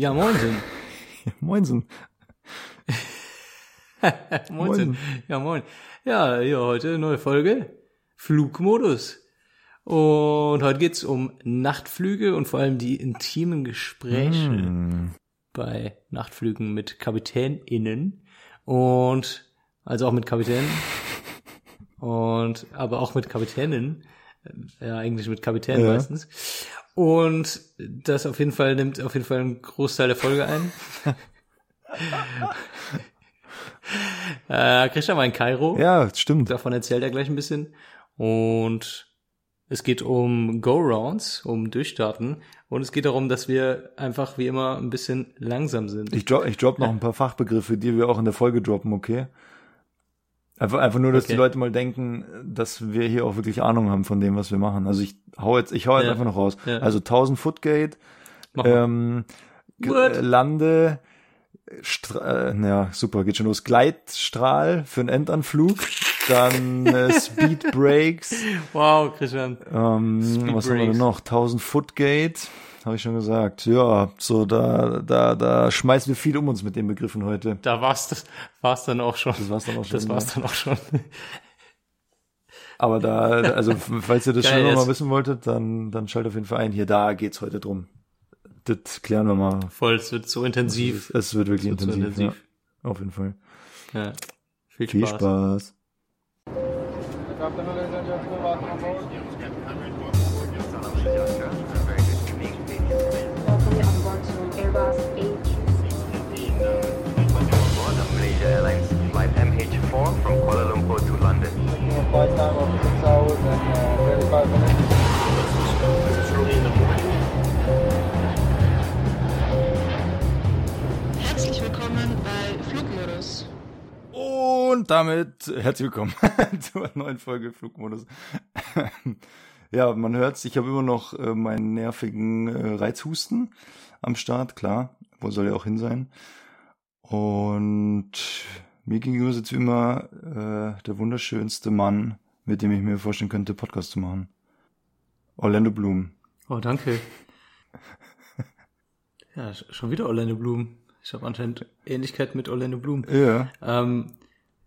Ja, moinsen. Moinsen. moinsen. Moinsen. Ja, moin. Ja, ja, heute neue Folge. Flugmodus. Und heute geht's um Nachtflüge und vor allem die intimen Gespräche Hm. bei Nachtflügen mit KapitänInnen und also auch mit Kapitänen und aber auch mit Kapitäninnen, äh, ja eigentlich mit Kapitänen Ja. meistens. Und das auf jeden Fall nimmt auf jeden Fall einen Großteil der Folge ein. äh, Christian war in Kairo. Ja, stimmt. Davon erzählt er gleich ein bisschen. Und es geht um Go-Rounds, um Durchstarten. Und es geht darum, dass wir einfach wie immer ein bisschen langsam sind. Ich drop, ich drop noch ein paar Fachbegriffe, die wir auch in der Folge droppen, okay? Einfach, einfach nur, dass Okay. die Leute mal denken, dass wir hier auch wirklich Ahnung haben von dem, was wir machen. Also ich hau jetzt, ich hau jetzt Ja. einfach noch raus. Ja. Also 1000 Footgate, ähm, äh, Lande, Stra äh, ja, super, geht schon los. Gleitstrahl für einen Endanflug, dann äh, Speed Breaks, wow, Christian. ähm, Speed was haben wir denn noch? 1000 Footgate, habe ich schon gesagt. Ja, so da, da, da schmeißen wir viel um uns mit den Begriffen heute. Da war's, das war's dann auch schon. Das war's dann auch schon. Das war's dann auch schon. Aber da, also falls ihr das Geil, schon noch mal jetzt. wissen wolltet, dann, dann schaltet auf jeden Fall ein. Hier, da geht's heute drum. Das klären wir mal. Voll, es wird so intensiv. Es wird wirklich Es wird so intensiv. intensiv. Ja, auf jeden Fall. Ja. Viel Spaß. Viel Spaß. Welcome flight time of 6 hours and uh, 35 minutes. Herzlich willkommen bei Flugmodus. Und damit herzlich willkommen zu einer neuen Folge Flugmodus. ja, man hört's, ich habe immer noch äh, meinen nervigen äh, Reizhusten am Start, klar. Wo soll er auch hin sein? Und mir gegenüber sitzt wie immer äh, der wunderschönste Mann, mit dem ich mir vorstellen könnte, Podcast zu machen. Orlando Bloom. Oh, danke. Ja, sch- schon wieder Orlando Bloom. Ich habe anscheinend Ähnlichkeit mit Orlando Bloom. Ja. Ähm,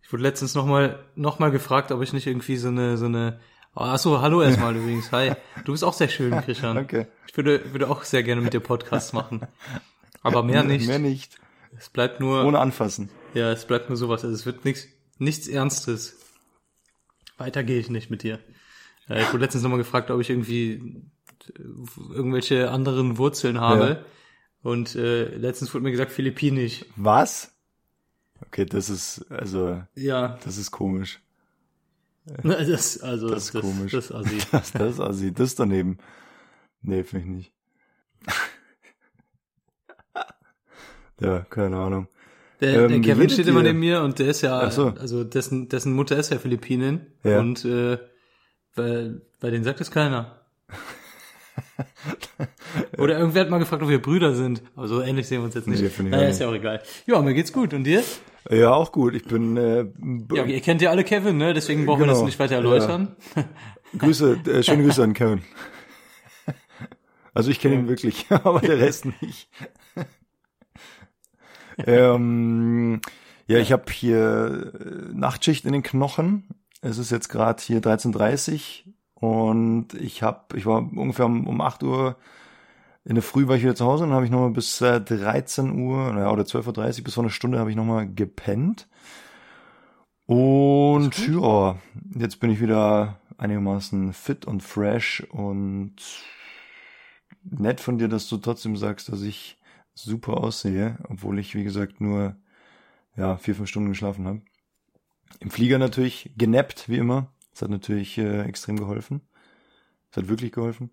ich wurde letztens nochmal noch mal gefragt, ob ich nicht irgendwie so eine, so eine. Oh, achso, hallo erstmal übrigens. Hi. Du bist auch sehr schön, Christian. Danke. Ich würde, würde auch sehr gerne mit dir Podcasts machen. Aber mehr nicht. Mehr nicht. Es bleibt nur. Ohne anfassen. Ja, es bleibt nur sowas. Also es wird nichts, nichts Ernstes. Weiter gehe ich nicht mit dir. Äh, ich wurde letztens nochmal gefragt, ob ich irgendwie äh, irgendwelche anderen Wurzeln habe. Ja. Und äh, letztens wurde mir gesagt, Philippinisch. Was? Okay, das ist, also, Ja, das ist komisch. das, also Das ist komisch. Das, das assi. Das, das, also, das daneben. Nee, finde ich nicht. ja, keine Ahnung. Der, Ähm, der wie Kevin steht immer ihr? neben mir und der ist ja, so. also dessen, dessen Mutter ist ja Philippinin. Ja. Und äh, bei, bei denen sagt es keiner. Oder irgendwer hat mal gefragt, ob wir Brüder sind. Aber so ähnlich sehen wir uns jetzt nicht. Nee, naja, ist ja auch egal. Ja, mir geht's gut. Und dir? Ja, auch gut. Ich bin, äh, Ja, ihr kennt ja alle Kevin, ne? Deswegen brauchen wir das Genau. nicht weiter erläutern. Grüße, äh, schöne Grüße an Kevin. Also ich kenne ihn wirklich, aber der Rest nicht. Ähm, ja, ich habe hier äh, Nachtschicht in den Knochen. Es ist jetzt gerade hier 13.30 und ich habe, ich war ungefähr um, um 8 Uhr in der Früh war ich wieder zu Hause und dann habe ich nochmal bis äh, 13 Uhr naja, oder 12.30 Uhr bis vor einer Stunde habe ich nochmal gepennt. Und ja, jetzt bin ich wieder einigermaßen fit und fresh und nett von dir, dass du trotzdem sagst, dass ich super aussehe, obwohl ich, wie gesagt, nur ja, vier, fünf Stunden geschlafen habe. Im Flieger natürlich genappt, wie immer. Das hat natürlich äh, extrem geholfen. Das hat wirklich geholfen.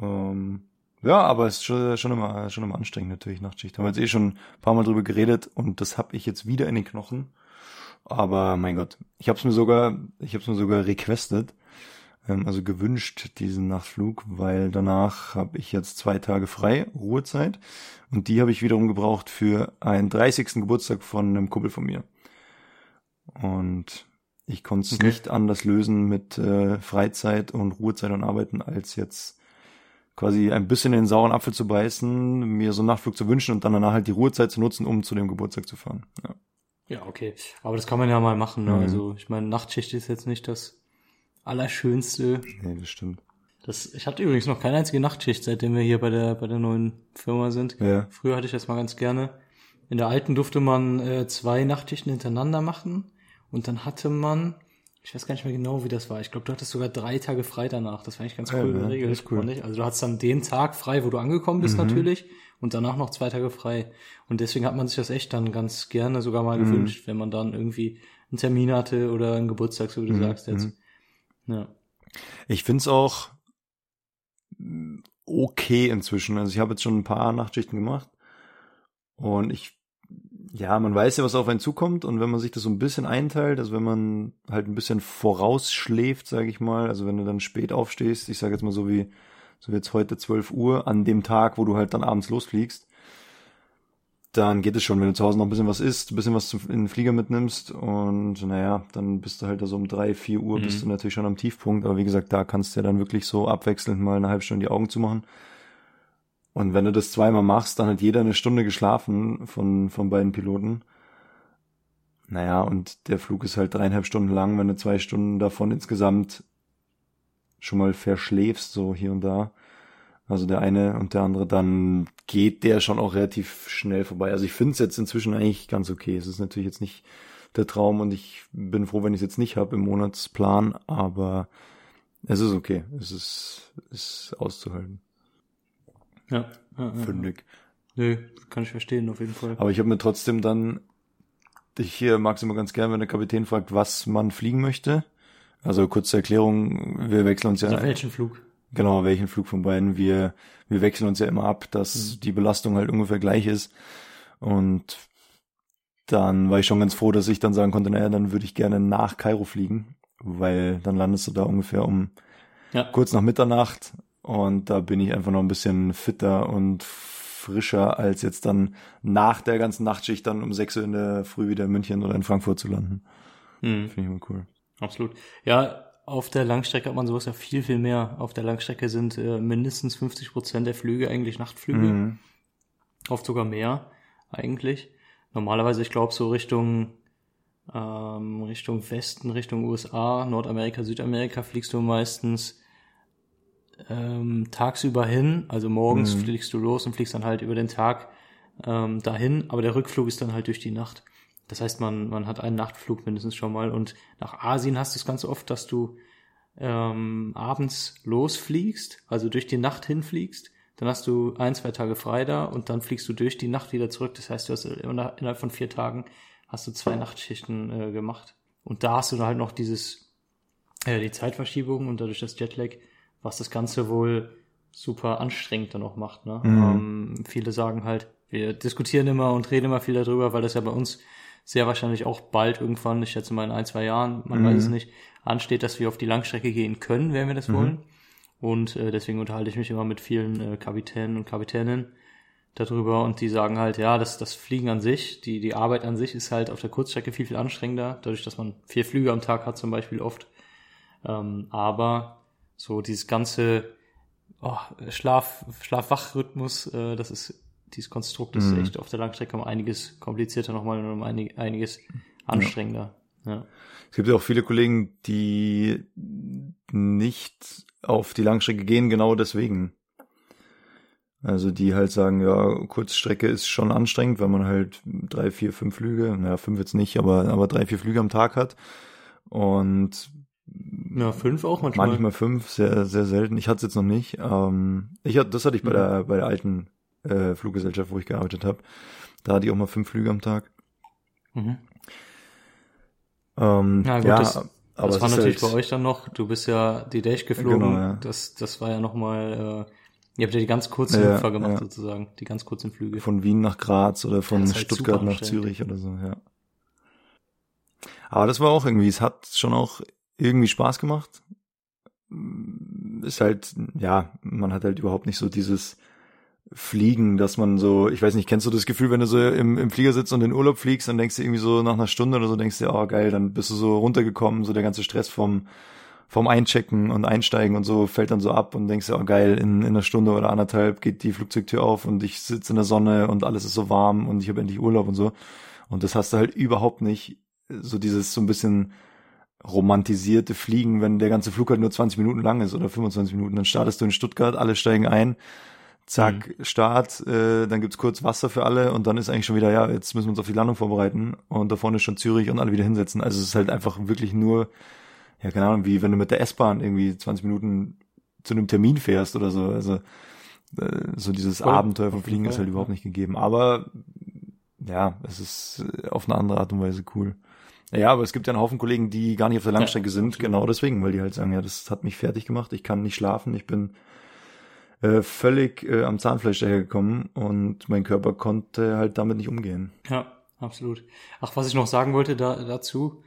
Ähm, ja, aber es ist schon, schon, immer, schon immer anstrengend natürlich, Nachtschicht. Haben wir jetzt eh schon ein paar Mal drüber geredet und das habe ich jetzt wieder in den Knochen. Aber mein Gott, ich habe es mir sogar, ich habe es mir sogar requestet, ähm, also gewünscht diesen Nachtflug, weil danach habe ich jetzt zwei Tage frei, Ruhezeit, und die habe ich wiederum gebraucht für einen 30. Geburtstag von einem Kumpel von mir. Und ich konnte es Okay. nicht anders lösen mit äh, Freizeit und Ruhezeit und Arbeiten, als jetzt quasi ein bisschen in den sauren Apfel zu beißen, mir so einen Nachtflug zu wünschen und dann danach halt die Ruhezeit zu nutzen, um zu dem Geburtstag zu fahren. Ja. Ja, okay. Aber das kann man ja mal machen. Ne? Mhm. Also ich meine, Nachtschicht ist jetzt nicht das Allerschönste. Nee, das stimmt. Das, ich hatte übrigens noch keine einzige Nachtschicht, seitdem wir hier bei der bei der neuen Firma sind. Ja. Früher hatte ich das mal ganz gerne. In der alten durfte man äh, zwei Nachtschichten hintereinander machen und dann hatte man, ich weiß gar nicht mehr genau, wie das war. Ich glaube, du hattest sogar drei Tage frei danach. Das war eigentlich ganz Ja, cool ne? geregelt. Das ist cool. fand ich. Also du hattest dann den Tag frei, wo du angekommen bist Mhm. natürlich und danach noch zwei Tage frei. Und deswegen hat man sich das echt dann ganz gerne sogar mal Mhm. gewünscht, wenn man dann irgendwie einen Termin hatte oder einen Geburtstag, so wie du Mhm, sagst jetzt. Ja. Ich find's auch mm, okay inzwischen. Also ich habe jetzt schon ein paar Nachtschichten gemacht und ich, ja, man weiß ja, was auf einen zukommt und wenn man sich das so ein bisschen einteilt, also wenn man halt ein bisschen vorausschläft, sage ich mal, also wenn du dann spät aufstehst, ich sage jetzt mal so wie so jetzt heute 12 Uhr an dem Tag, wo du halt dann abends losfliegst, dann geht es schon, wenn du zu Hause noch ein bisschen was isst, ein bisschen was zum- in den Flieger mitnimmst und naja, dann bist du halt da so um drei, vier Uhr Mhm. bist du natürlich schon am Tiefpunkt, aber wie gesagt, da kannst du ja dann wirklich so abwechselnd mal eine halbe Stunde die Augen zumachen. Und wenn du das zweimal machst, dann hat jeder eine Stunde geschlafen von, von beiden Piloten. Naja, und der Flug ist halt dreieinhalb Stunden lang, wenn du zwei Stunden davon insgesamt schon mal verschläfst, so hier und da. Also der eine und der andere, dann geht der schon auch relativ schnell vorbei. Also ich finde es jetzt inzwischen eigentlich ganz okay. Es ist natürlich jetzt nicht der Traum und ich bin froh, wenn ich es jetzt nicht habe im Monatsplan, aber es ist okay. Es ist, ist auszuhalten, Ja. ja, ja. finde ich. Nö, kann ich verstehen, auf jeden Fall. Aber ich habe mir trotzdem dann, ich hier mag es immer ganz gern, wenn der Kapitän fragt, was man fliegen möchte. Also kurze Erklärung, wir wechseln uns ja. Also auf welchen Flug? Genau, welchen Flug von beiden. Wir, wir wechseln uns ja immer ab, dass die Belastung halt ungefähr gleich ist. Und dann war ich schon ganz froh, dass ich dann sagen konnte, naja, dann würde ich gerne nach Kairo fliegen, weil dann landest du da ungefähr um Ja. kurz nach Mitternacht und da bin ich einfach noch ein bisschen fitter und frischer, als jetzt dann nach der ganzen Nachtschicht dann um 6 Uhr in der Früh wieder in München oder in Frankfurt zu landen. Mhm. Finde ich immer cool. Absolut. Ja, auf der Langstrecke hat man sowas ja viel, viel mehr. Auf der Langstrecke sind äh, mindestens 50 Prozent der Flüge eigentlich Nachtflüge. Mhm. Oft sogar mehr, eigentlich. Normalerweise, ich glaube, so Richtung, ähm, Richtung Westen, Richtung USA, Nordamerika, Südamerika fliegst du meistens ähm, tagsüber hin. Also morgens Mhm. fliegst du los und fliegst dann halt über den Tag ähm, dahin. Aber der Rückflug ist dann halt durch die Nacht. Das heißt, man, man hat einen Nachtflug mindestens schon mal. Und nach Asien hast du es ganz oft, dass du ähm, abends losfliegst, also durch die Nacht hinfliegst. Dann hast du ein, zwei Tage frei da und dann fliegst du durch die Nacht wieder zurück. Das heißt, du hast inner- innerhalb von vier Tagen hast du zwei Nachtschichten äh, gemacht. Und da hast du dann halt noch dieses, äh, die Zeitverschiebung und dadurch das Jetlag, was das Ganze wohl super anstrengend dann auch macht. Ne? Mhm. Ähm, viele sagen halt, wir diskutieren immer und reden immer viel darüber, weil das ja bei uns sehr wahrscheinlich auch bald irgendwann, ich schätze mal in ein, zwei Jahren, man Mhm. weiß es nicht, ansteht, dass wir auf die Langstrecke gehen können, wenn wir das Mhm. wollen. Und äh, deswegen unterhalte ich mich immer mit vielen äh, Kapitänen und Kapitäninnen darüber und die sagen halt, ja, das, das Fliegen an sich, die, die Arbeit an sich ist halt auf der Kurzstrecke viel, viel anstrengender, dadurch, dass man vier Flüge am Tag hat zum Beispiel oft. Ähm, aber so dieses ganze oh, Schlaf, Schlaf-Wach-Rhythmus, äh, das ist, dieses Konstrukt ist Mhm. echt auf der Langstrecke um einiges komplizierter nochmal und um einig, einiges anstrengender. Ja. Es gibt ja auch viele Kollegen, die nicht auf die Langstrecke gehen, genau deswegen. Also die halt sagen, ja, Kurzstrecke ist schon anstrengend, weil man halt drei, vier, fünf Flüge, naja, fünf jetzt nicht, aber, aber drei, vier Flüge am Tag hat. Und ja, fünf auch manchmal. manchmal fünf, sehr, sehr selten. Ich hatte es jetzt noch nicht. Ähm, ich hatte, das hatte ich bei Mhm. der, bei der alten äh, Fluggesellschaft, wo ich gearbeitet habe. Da hatte ich auch mal fünf Flüge am Tag. Mhm. Ähm, Ja, gut, ja, das- aber das es war natürlich halt- bei euch dann noch, du bist ja die Dash geflogen, Genau, ja. das, das war ja nochmal, äh, ihr habt ja die ganz kurzen Ja, Hüpfer gemacht ja. sozusagen, die ganz kurzen Flüge. von Wien nach Graz oder von halt Stuttgart nach. Zürich oder so, ja. Aber das war auch irgendwie, es hat schon auch irgendwie Spaß gemacht. Ist halt, ja, man hat halt überhaupt nicht so dieses Fliegen, dass man so, ich weiß nicht, kennst du das Gefühl, wenn du so im, im Flieger sitzt und in Urlaub fliegst, dann denkst du irgendwie so nach einer Stunde oder so, denkst du, oh geil, dann bist du so runtergekommen, so der ganze Stress vom, vom Einchecken und Einsteigen und so fällt dann so ab und denkst, oh geil, in, in einer Stunde oder anderthalb geht die Flugzeugtür auf und ich sitze in der Sonne und alles ist so warm und ich habe endlich Urlaub und so. Und das hast du halt überhaupt nicht, so dieses so ein bisschen romantisierte Fliegen, wenn der ganze Flug halt nur 20 Minuten lang ist oder 25 Minuten. Dann startest du in Stuttgart, alle steigen ein, zack, Start, äh, dann gibt's kurz Wasser für alle und dann ist eigentlich schon wieder, ja, jetzt müssen wir uns auf die Landung vorbereiten und da vorne ist schon Zürich und alle wieder hinsetzen. Also es ist halt einfach wirklich nur, ja, keine Ahnung, wie wenn du mit der S-Bahn irgendwie 20 Minuten zu einem Termin fährst oder so. Also äh, so dieses Voll, Abenteuer vom Fliegen ist halt überhaupt nicht gegeben. Aber ja, es ist äh, auf eine andere Art und Weise cool. Ja, aber es gibt ja einen Haufen Kollegen, die gar nicht auf der Langstrecke sind, genau deswegen, weil die halt sagen, ja, das hat mich fertig gemacht, ich kann nicht schlafen, ich bin äh, völlig äh, am Zahnfleisch dahergekommen und mein Körper konnte halt damit nicht umgehen. Ja, absolut. Ach, was ich noch sagen wollte da, dazu,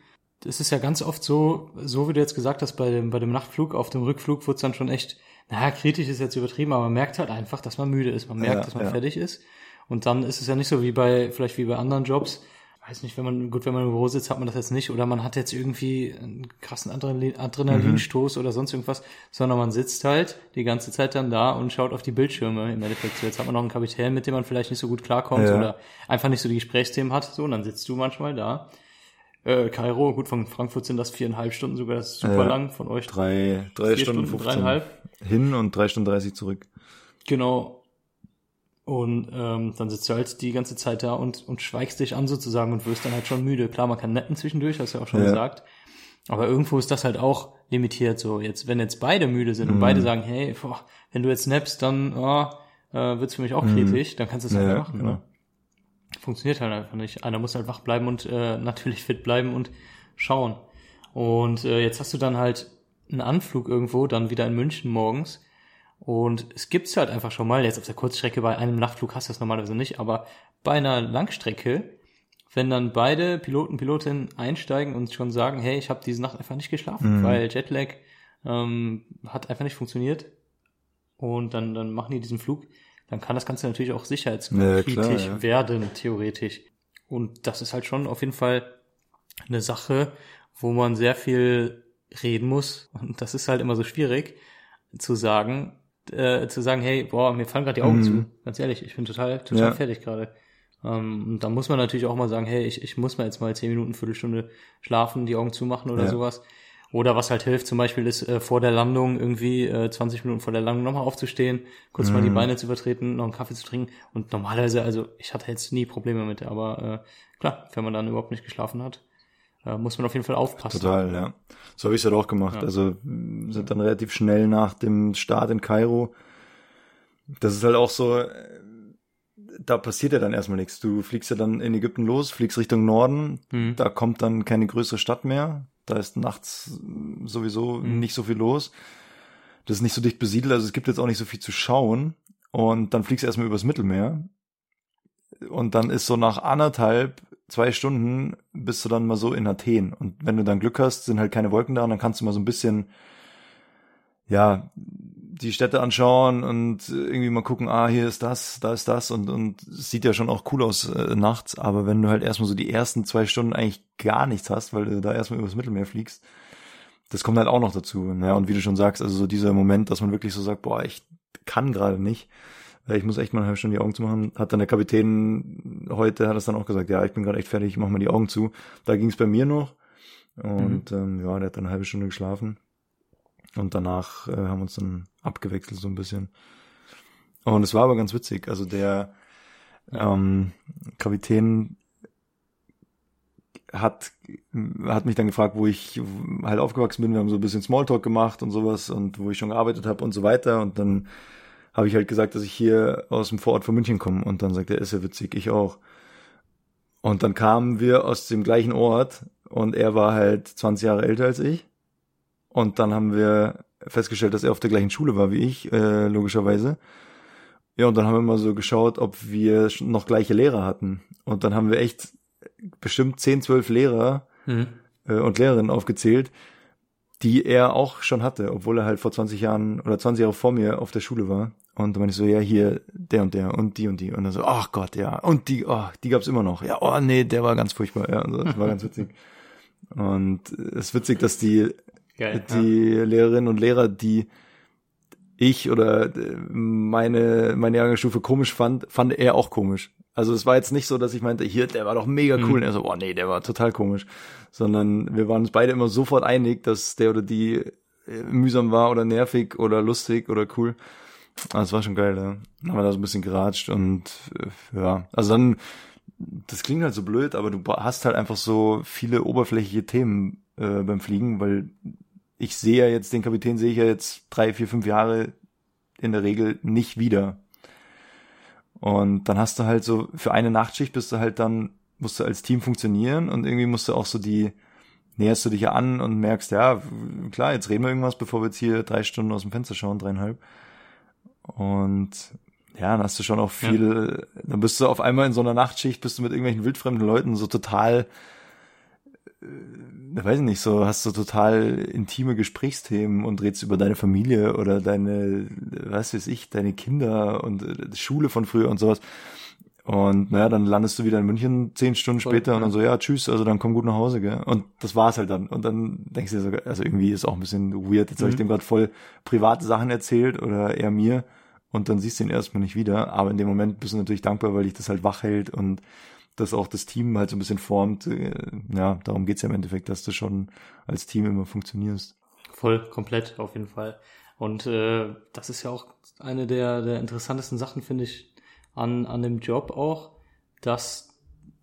es ist ja ganz oft so, so wie du jetzt gesagt hast, bei dem, bei dem Nachtflug, auf dem Rückflug wurde es dann schon echt, naja, kritisch ist jetzt übertrieben, aber man merkt halt einfach, dass man müde ist. Man merkt, Ja, dass man ja. fertig ist. Und dann ist es ja nicht so wie bei, vielleicht wie bei anderen Jobs. Weiß nicht, wenn man, gut, wenn man im Büro sitzt, hat man das jetzt nicht. Oder man hat jetzt irgendwie einen krassen Adrenalin, Adrenalinstoß oder sonst irgendwas. Sondern man sitzt halt die ganze Zeit dann da und schaut auf die Bildschirme im Endeffekt. So, jetzt hat man noch einen Kapitän, mit dem man vielleicht nicht so gut klarkommt Ja. oder einfach nicht so die Gesprächsthemen hat. So, und dann sitzt du manchmal da. Äh, Kairo, gut, von Frankfurt sind das viereinhalb Stunden sogar, das ist super Ja. lang von euch. Drei, drei Stunden, Stunden, 15 dreieinhalb. hin und drei Stunden 30 zurück. Genau. Und ähm, dann sitzt du halt die ganze Zeit da und, und schweigst dich an sozusagen und wirst dann halt schon müde. Klar, man kann netten zwischendurch, hast du ja auch schon Ja. gesagt. Aber irgendwo ist das halt auch limitiert. So, jetzt, wenn jetzt beide müde sind und Mhm. beide sagen, hey, boah, wenn du jetzt nappst, dann oh, äh, wird's für mich auch kritisch, dann kannst du es halt Mhm. Ja, nicht machen. genau. Ne? Funktioniert halt einfach nicht. Einer muss halt wach bleiben und äh, natürlich fit bleiben und schauen. Und äh, jetzt hast du dann halt einen Anflug irgendwo, dann wieder in München morgens. Und es gibt's halt einfach schon mal, jetzt auf der Kurzstrecke bei einem Nachtflug hast du das normalerweise nicht, aber bei einer Langstrecke, wenn dann beide Piloten, Pilotinnen einsteigen und schon sagen, hey, ich habe diese Nacht einfach nicht geschlafen, Mhm. weil Jetlag ähm, hat einfach nicht funktioniert und dann, dann machen die diesen Flug, dann kann das Ganze natürlich auch Ja, sicherheitskritisch klar, ja. werden, theoretisch. Und das ist halt schon auf jeden Fall eine Sache, wo man sehr viel reden muss. Und das ist halt immer so schwierig zu sagen, äh, zu sagen, hey, boah, mir fallen gerade die Augen Mhm. zu. Ganz ehrlich, ich bin total, total Ja. fertig gerade. Ähm, und da muss man natürlich auch mal sagen, hey, ich, ich muss mal jetzt mal zehn Minuten, Viertelstunde schlafen, die Augen zumachen oder Ja. sowas. Oder was halt hilft, zum Beispiel ist äh, vor der Landung irgendwie äh, 20 Minuten vor der Landung nochmal aufzustehen, kurz mal die Mhm. Beine zu übertreten, noch einen Kaffee zu trinken. Und normalerweise, also ich hatte jetzt nie Probleme mit, aber äh, klar, wenn man dann überhaupt nicht geschlafen hat, äh, muss man auf jeden Fall aufpassen. Total, ja. So habe ich es halt auch gemacht. Ja. Also sind dann relativ schnell nach dem Start in Kairo. Das ist halt auch so, da passiert ja dann erstmal nichts. Du fliegst ja dann in Ägypten los, fliegst Richtung Norden, Mhm. da kommt dann keine größere Stadt mehr. Da ist nachts sowieso Mhm. nicht so viel los. Das ist nicht so dicht besiedelt, also es gibt jetzt auch nicht so viel zu schauen. Und dann fliegst du erstmal übers Mittelmeer. Und dann ist so nach anderthalb, zwei Stunden bist du dann mal so in Athen. Und wenn du dann Glück hast, sind halt keine Wolken da und dann kannst du mal so ein bisschen, ja, die Städte anschauen und irgendwie mal gucken, ah, hier ist das, da ist das und, und sieht ja schon auch cool aus äh, nachts, aber wenn du halt erstmal so die ersten zwei Stunden eigentlich gar nichts hast, weil du da erstmal übers Mittelmeer fliegst, das kommt halt auch noch dazu. Ja, und wie du schon sagst, also so dieser Moment, dass man wirklich so sagt, boah, ich kann gerade nicht, ich muss echt mal eine halbe Stunde die Augen zumachen, hat dann der Kapitän heute, hat es dann auch gesagt, ja, ich bin gerade echt fertig, ich mach mal die Augen zu. Da ging es bei mir noch und ähm, ja, der hat dann eine halbe Stunde geschlafen und danach äh, haben wir uns dann abgewechselt so ein bisschen. Und es war aber ganz witzig, also der ähm, Kapitän hat, hat mich dann gefragt, wo ich halt aufgewachsen bin. Wir haben so ein bisschen Smalltalk gemacht und sowas und wo ich schon gearbeitet habe und so weiter. Und dann habe ich halt gesagt, dass ich hier aus dem Vorort von München komme. Und dann sagt er, ist ja witzig, ich auch. Und dann kamen wir aus dem gleichen Ort und er war halt 20 Jahre älter als ich. Und dann haben wir festgestellt, dass er auf der gleichen Schule war wie ich, äh, logischerweise. Ja, und dann haben wir mal so geschaut, ob wir noch gleiche Lehrer hatten. Und dann haben wir echt bestimmt 10, 12 Lehrer Mhm. äh, und Lehrerinnen aufgezählt, die er auch schon hatte, obwohl er halt vor 20 Jahren oder 20 Jahre vor mir auf der Schule war. Und dann meinte ich so, ja, hier, der und der und die und die. Und dann so, ach Gott, ja. Und die, oh, die gab's immer noch. Ja, oh nee, der war ganz furchtbar. Ja, und so, das war ganz witzig. Und es ist witzig, dass die Geil. die Lehrerinnen und Lehrer, die ich oder äh, meine, meine Jahrgangsstufe komisch fand, fand er auch komisch. Also es war jetzt nicht so, dass ich meinte, hier, der war doch mega cool. Mhm. Und er so, oh nee, der war total komisch. Sondern wir waren uns beide immer sofort einig, dass der oder die äh, mühsam war oder nervig oder lustig oder cool. Aber es war schon geil, ja. Dann haben wir da so ein bisschen geratscht und äh, ja. Also dann, das klingt halt so blöd, aber du hast halt einfach so viele oberflächliche Themen äh, beim Fliegen, weil ich sehe ja jetzt, den Kapitän sehe ich ja jetzt drei, vier, fünf Jahre in der Regel nicht wieder. Und dann hast du halt so, für eine Nachtschicht bist du halt dann, musst du als Team funktionieren und irgendwie musst du auch so die, näherst du dich ja an und merkst, ja, klar, jetzt reden wir irgendwas, bevor wir jetzt hier drei Stunden aus dem Fenster schauen, dreieinhalb. Und ja, dann hast du schon auch viel, dann bist du auf einmal in so einer Nachtschicht, bist du mit irgendwelchen wildfremden Leuten so total, äh, weiß ich nicht, so hast du total intime Gesprächsthemen und redest über deine Familie oder deine, was weiß ich, deine Kinder und äh, Schule von früher und sowas. Und naja, dann landest du wieder in München zehn Stunden Voll, später und ja. dann so, ja, tschüss, also dann komm gut nach Hause, gell? Und das war's halt dann. Und dann denkst du dir so, also irgendwie ist auch ein bisschen weird. Jetzt habe ich Mhm. dem gerade voll private Sachen erzählt oder er mir und dann siehst du ihn erstmal nicht wieder. Aber in dem Moment bist du natürlich dankbar, weil dich das halt wach hält und das auch das Team halt so ein bisschen formt. Äh, Ja, darum geht's ja im Endeffekt, dass du schon als Team immer funktionierst. Voll, komplett, auf jeden Fall. Und äh, das ist ja auch eine der, der interessantesten Sachen, finde ich, an, an dem Job auch, dass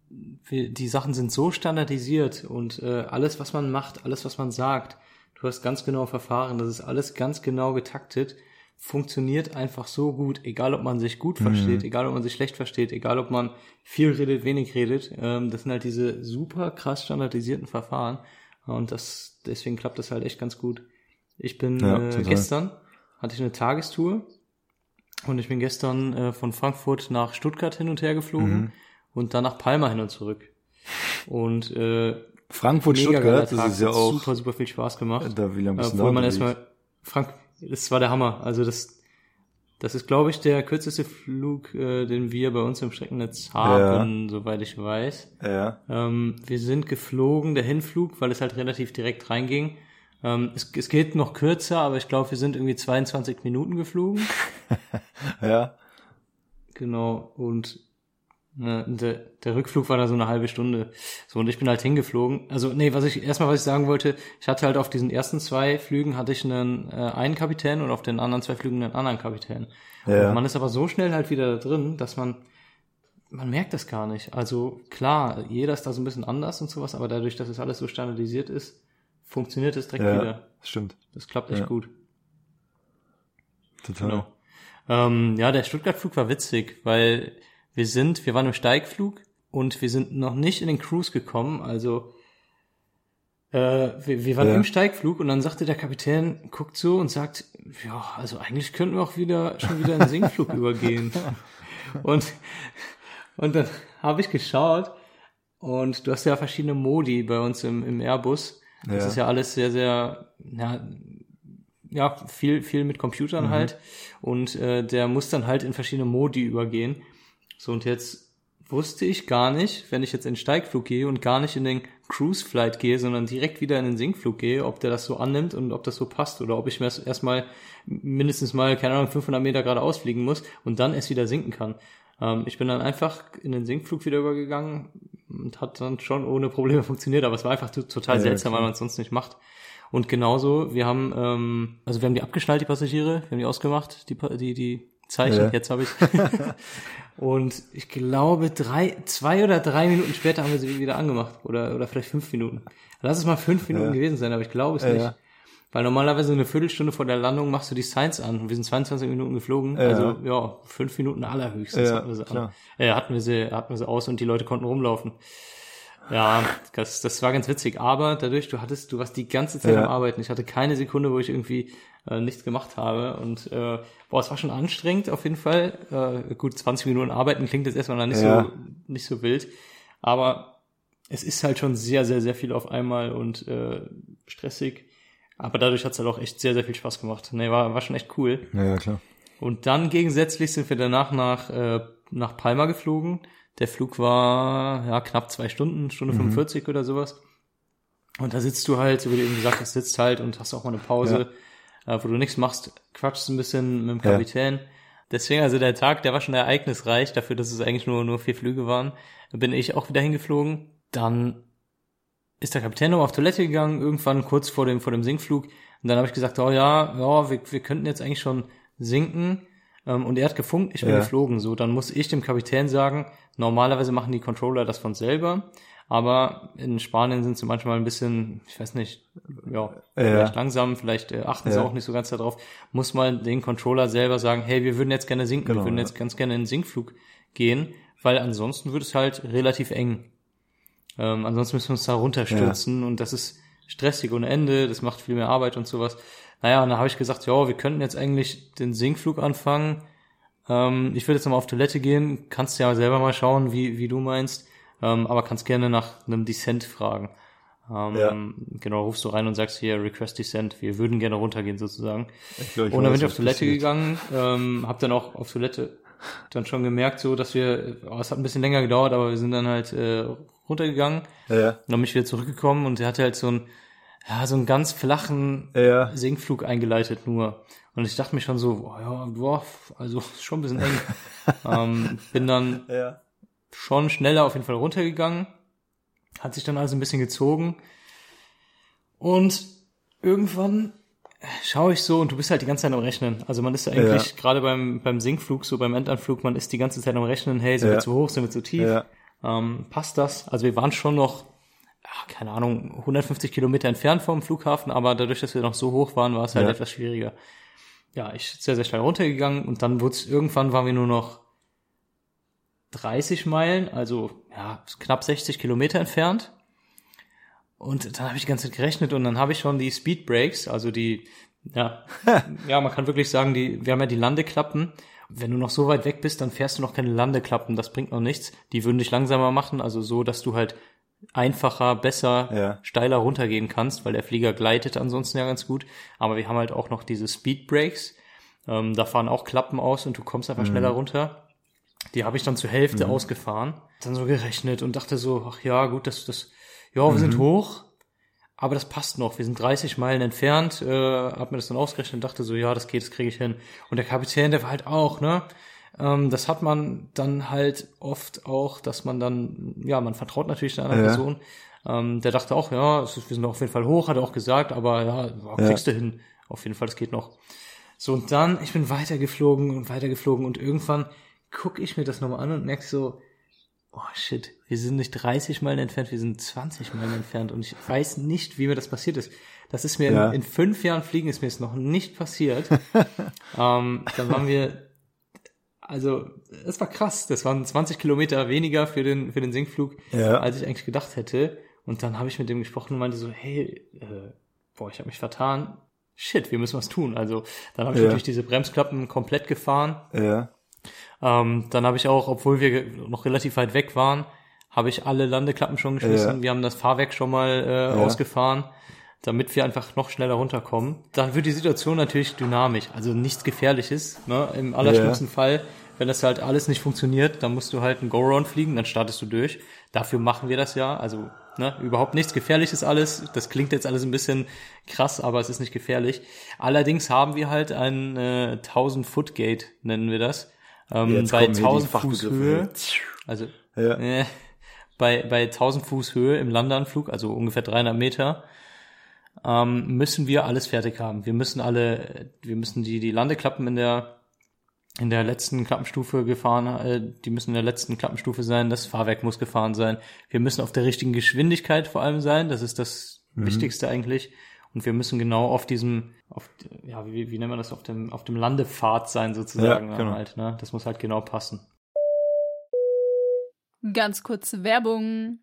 wir, die Sachen sind so standardisiert und äh, alles, was man macht, alles, was man sagt, du hast ganz genau Verfahren, das ist alles ganz genau getaktet, funktioniert einfach so gut, egal ob man sich gut versteht, egal ob man sich schlecht versteht, egal ob man viel redet, wenig redet, ähm, das sind halt diese super krass standardisierten Verfahren und das, deswegen klappt das halt echt ganz gut. Ich bin Ja, äh, gestern hatte ich eine Tagestour und ich bin gestern äh, von Frankfurt nach Stuttgart hin und her geflogen Mhm. und dann nach Palma hin und zurück. Und äh, Frankfurt, Stuttgart, das ist ja auch, super, super viel Spaß gemacht. da will ein bisschen Obwohl man erstmal, Frank, das war der Hammer. Also das, das ist, glaube ich, der kürzeste Flug, äh, den wir bei uns im Streckennetz haben, soweit ich weiß. Ja, Ähm, wir sind geflogen, der Hinflug, weil es halt relativ direkt reinging. Ähm, es, es geht noch kürzer, aber ich glaube, wir sind irgendwie 22 Minuten geflogen. ja, Genau, und ne, der, der Rückflug war da so eine halbe Stunde. So, und ich bin halt hingeflogen. Also, nee, was ich, erstmal, was ich sagen wollte, ich hatte halt auf diesen ersten zwei Flügen hatte ich einen, äh, einen Kapitän und auf den anderen zwei Flügen einen anderen Kapitän. Ja. Und man ist aber so schnell halt wieder da drin, dass man, man merkt das gar nicht. Also, klar, jeder ist da so ein bisschen anders und sowas, aber dadurch, dass es alles so standardisiert ist, funktioniert es direkt ja, wieder. stimmt, Das klappt echt Ja. gut. total. Genau. Ähm, ja, der Stuttgart-Flug war witzig, weil wir sind, wir waren im Steigflug und wir sind noch nicht in den Cruise gekommen, also äh, wir, wir waren Ja. im Steigflug und dann sagte der Kapitän, guckt so und sagt, ja, also eigentlich könnten wir auch wieder schon wieder in den Sinkflug übergehen. Und, und dann habe ich geschaut und du hast ja verschiedene Modi bei uns im, im Airbus. Das Ja. ist ja alles sehr, sehr, ja, ja, viel, viel mit Computern halt. Und äh, der muss dann halt in verschiedene Modi übergehen. So, und jetzt wusste ich gar nicht, wenn ich jetzt in den Steigflug gehe und gar nicht in den Cruise Flight gehe, sondern direkt wieder in den Sinkflug gehe, ob der das so annimmt und ob das so passt oder ob ich mir erst- erstmal mindestens mal, keine Ahnung, 500 Meter geradeaus fliegen muss und dann erst wieder sinken kann. Ähm, ich bin dann einfach in den Sinkflug wieder übergegangen und hat dann schon ohne Probleme funktioniert, aber es war einfach to- total Ja, seltsam, klar. weil man es sonst nicht macht. Und genauso, wir haben, ähm, also wir haben die abgeschnallt, die Passagiere, wir haben die ausgemacht, die, die, die Zeichen, Ja. jetzt habe ich. Und ich glaube, drei, zwei oder drei Minuten später haben wir sie wieder angemacht. Oder, oder vielleicht fünf Minuten. Lass es mal fünf Minuten Ja. gewesen sein, aber ich glaube es Ja, nicht. Weil normalerweise eine Viertelstunde vor der Landung machst du die Signs an. Und wir sind 22 Minuten geflogen. Ja. Also ja, fünf Minuten allerhöchstens Ja, hatten, wir sie an. Äh, hatten wir sie, hatten wir sie aus und die Leute konnten rumlaufen. Ja, das, das war ganz witzig. Aber dadurch, du hattest, du warst die ganze Zeit Ja. am Arbeiten. Ich hatte keine Sekunde, wo ich irgendwie äh, nichts gemacht habe. Und äh, boah, es war schon anstrengend auf jeden Fall. Äh, gut, 20 Minuten arbeiten klingt jetzt erstmal nicht Ja. so nicht so wild. Aber es ist halt schon sehr, sehr, sehr viel auf einmal und äh, stressig. Aber dadurch hat's halt auch echt sehr, sehr viel Spaß gemacht. Nee, war, war schon echt cool. Ja, ja, klar. Und dann gegensätzlich sind wir danach nach, äh, nach Palma geflogen. Der Flug war ja knapp zwei Stunden, Stunde 45 oder sowas. Und da sitzt du halt, so wie du eben gesagt hast, sitzt halt und hast auch mal eine Pause, äh, wo du nichts machst, quatschst ein bisschen mit dem Ja. Kapitän. Deswegen, also der Tag, der war schon ereignisreich, dafür, dass es eigentlich nur, nur vier Flüge waren. Bin ich auch wieder hingeflogen. Dann ist der Kapitän noch auf Toilette gegangen, irgendwann kurz vor dem, vor dem Sinkflug. Und dann habe ich gesagt, oh ja, ja, wir, wir könnten jetzt eigentlich schon sinken. Ähm, und er hat gefunkt, ich bin Ja. geflogen. So, dann muss ich dem Kapitän sagen, normalerweise machen die Controller das von selber. Aber in Spanien sind sie manchmal ein bisschen, ich weiß nicht, ja, vielleicht langsam, vielleicht äh, achten sie Ja. auch nicht so ganz darauf. Muss man den Controller selber sagen, hey, wir würden jetzt gerne sinken, Genau, wir würden ja. jetzt ganz gerne in den Sinkflug gehen, weil ansonsten wird es halt relativ eng. Ähm, ansonsten müssen wir uns da runterstürzen und das ist stressig ohne Ende, das macht viel mehr Arbeit und sowas. Naja, und dann habe ich gesagt, ja, wir könnten jetzt eigentlich den Sinkflug anfangen. Ähm, ich würde jetzt nochmal auf Toilette gehen, kannst ja selber mal schauen, wie, wie du meinst, ähm, aber kannst gerne nach einem Descent fragen. Ähm, Ja. Genau, rufst du rein und sagst hier, Request Descent, wir würden gerne runtergehen sozusagen. Ich glaub, ich Und dann bin ich auf Toilette passiert. gegangen, ähm, hab dann auch auf Toilette dann schon gemerkt, so dass wir, oh, es hat ein bisschen länger gedauert, aber wir sind dann halt äh, runtergegangen Ja, und dann bin ich wieder zurückgekommen und er hatte halt so einen, ja, so einen ganz flachen Ja. Sinkflug eingeleitet nur. Und ich dachte mir schon so, oh ja, boah, also schon ein bisschen eng. ähm, bin dann Ja. schon schneller auf jeden Fall runtergegangen. Hat sich dann also ein bisschen gezogen. Und irgendwann schaue ich so und du bist halt die ganze Zeit am Rechnen. Also man ist ja eigentlich Ja. gerade beim, beim Sinkflug, so beim Endanflug, man ist die ganze Zeit am Rechnen, hey, sind Ja. wir zu hoch, sind wir zu tief? Ähm, passt das? Also wir waren schon noch, ja, keine Ahnung, 150 Kilometer entfernt vom Flughafen, aber dadurch, dass wir noch so hoch waren, war es halt Ja. etwas schwieriger. Ja, ich sehr, sehr schnell runtergegangen und dann wurde es, irgendwann waren wir nur noch 30 Meilen, also ja, knapp 60 Kilometer entfernt. Und dann habe ich die ganze Zeit gerechnet und dann habe ich schon die Speed Brakes, also die, ja, ja, man kann wirklich sagen, die, wir haben ja die Landeklappen. Wenn du noch so weit weg bist, dann fährst du noch keine Landeklappen, das bringt noch nichts. Die würden dich langsamer machen, also so, dass du halt einfacher, besser, Ja. steiler runtergehen kannst, weil der Flieger gleitet ansonsten ja ganz gut. Aber wir haben halt auch noch diese Speed Brakes. Ähm, da fahren auch Klappen aus und du kommst einfach schneller runter. Die habe ich dann zur Hälfte ausgefahren, dann so gerechnet und dachte so, ach ja, gut, das, das, ja, wir sind hoch, aber das passt noch. Wir sind 30 Meilen entfernt, äh, hab mir das dann ausgerechnet und dachte so, ja, das geht, das kriege ich hin. Und der Kapitän, der war halt auch, ne? Ähm, das hat man dann halt oft auch, dass man dann, ja, man vertraut natürlich anderen Ja. Person. Ähm, der dachte auch, ja, ist, wir sind auf jeden Fall hoch, hat er auch gesagt, aber ja, ja, kriegst du hin. Auf jeden Fall, das geht noch. So, und dann, ich bin weitergeflogen und weitergeflogen und irgendwann gucke ich mir das nochmal an und merke so, oh shit, wir sind nicht 30 Meilen entfernt, wir sind 20 Meilen entfernt und ich weiß nicht, wie mir das passiert ist. Das ist mir Ja. in, in fünf Jahren Fliegen ist mir es noch nicht passiert. ähm, dann waren wir, also es war krass, das waren 20 Kilometer weniger für den, für den Sinkflug, Ja. als ich eigentlich gedacht hätte. Und dann habe ich mit dem gesprochen und meinte so, hey, äh, boah, ich habe mich vertan. Shit, wir müssen was tun. Also dann habe ich Ja. natürlich diese Bremsklappen komplett gefahren. Ja. Ähm, dann habe ich auch, obwohl wir noch relativ weit weg waren, habe ich alle Landeklappen schon geschmissen. Ja. Wir haben das Fahrwerk schon mal äh, ausgefahren, damit wir einfach noch schneller runterkommen. Dann wird die Situation natürlich dynamisch, also nichts Gefährliches. Ne? Im allerschlimmsten Fall, wenn das halt alles nicht funktioniert, dann musst du halt einen Go-Round fliegen, dann startest du durch. Dafür machen wir das ja. Also ne, überhaupt nichts Gefährliches alles. Das klingt jetzt alles ein bisschen krass, aber es ist nicht gefährlich. Allerdings haben wir halt ein äh, 1000 Foot Gate, nennen wir das. Ähm, Jetzt bei kommen hier die 1000 Fuß. Höhe. Also Ja. äh, bei, bei 1000 Fuß Höhe im Landeanflug, also ungefähr 300 Meter, ähm, müssen wir alles fertig haben. Wir müssen alle, wir müssen die, die Landeklappen in der, in der letzten Klappenstufe gefahren, äh, die müssen in der letzten Klappenstufe sein, das Fahrwerk muss gefahren sein. Wir müssen auf der richtigen Geschwindigkeit vor allem sein, das ist das Mhm. Wichtigste eigentlich. Und wir müssen genau auf diesem, auf, ja, wie, wie nennt man das, auf dem, auf dem Landepfad sein sozusagen. Ja, genau. halt, ne? Das muss halt genau passen. Ganz kurze Werbung.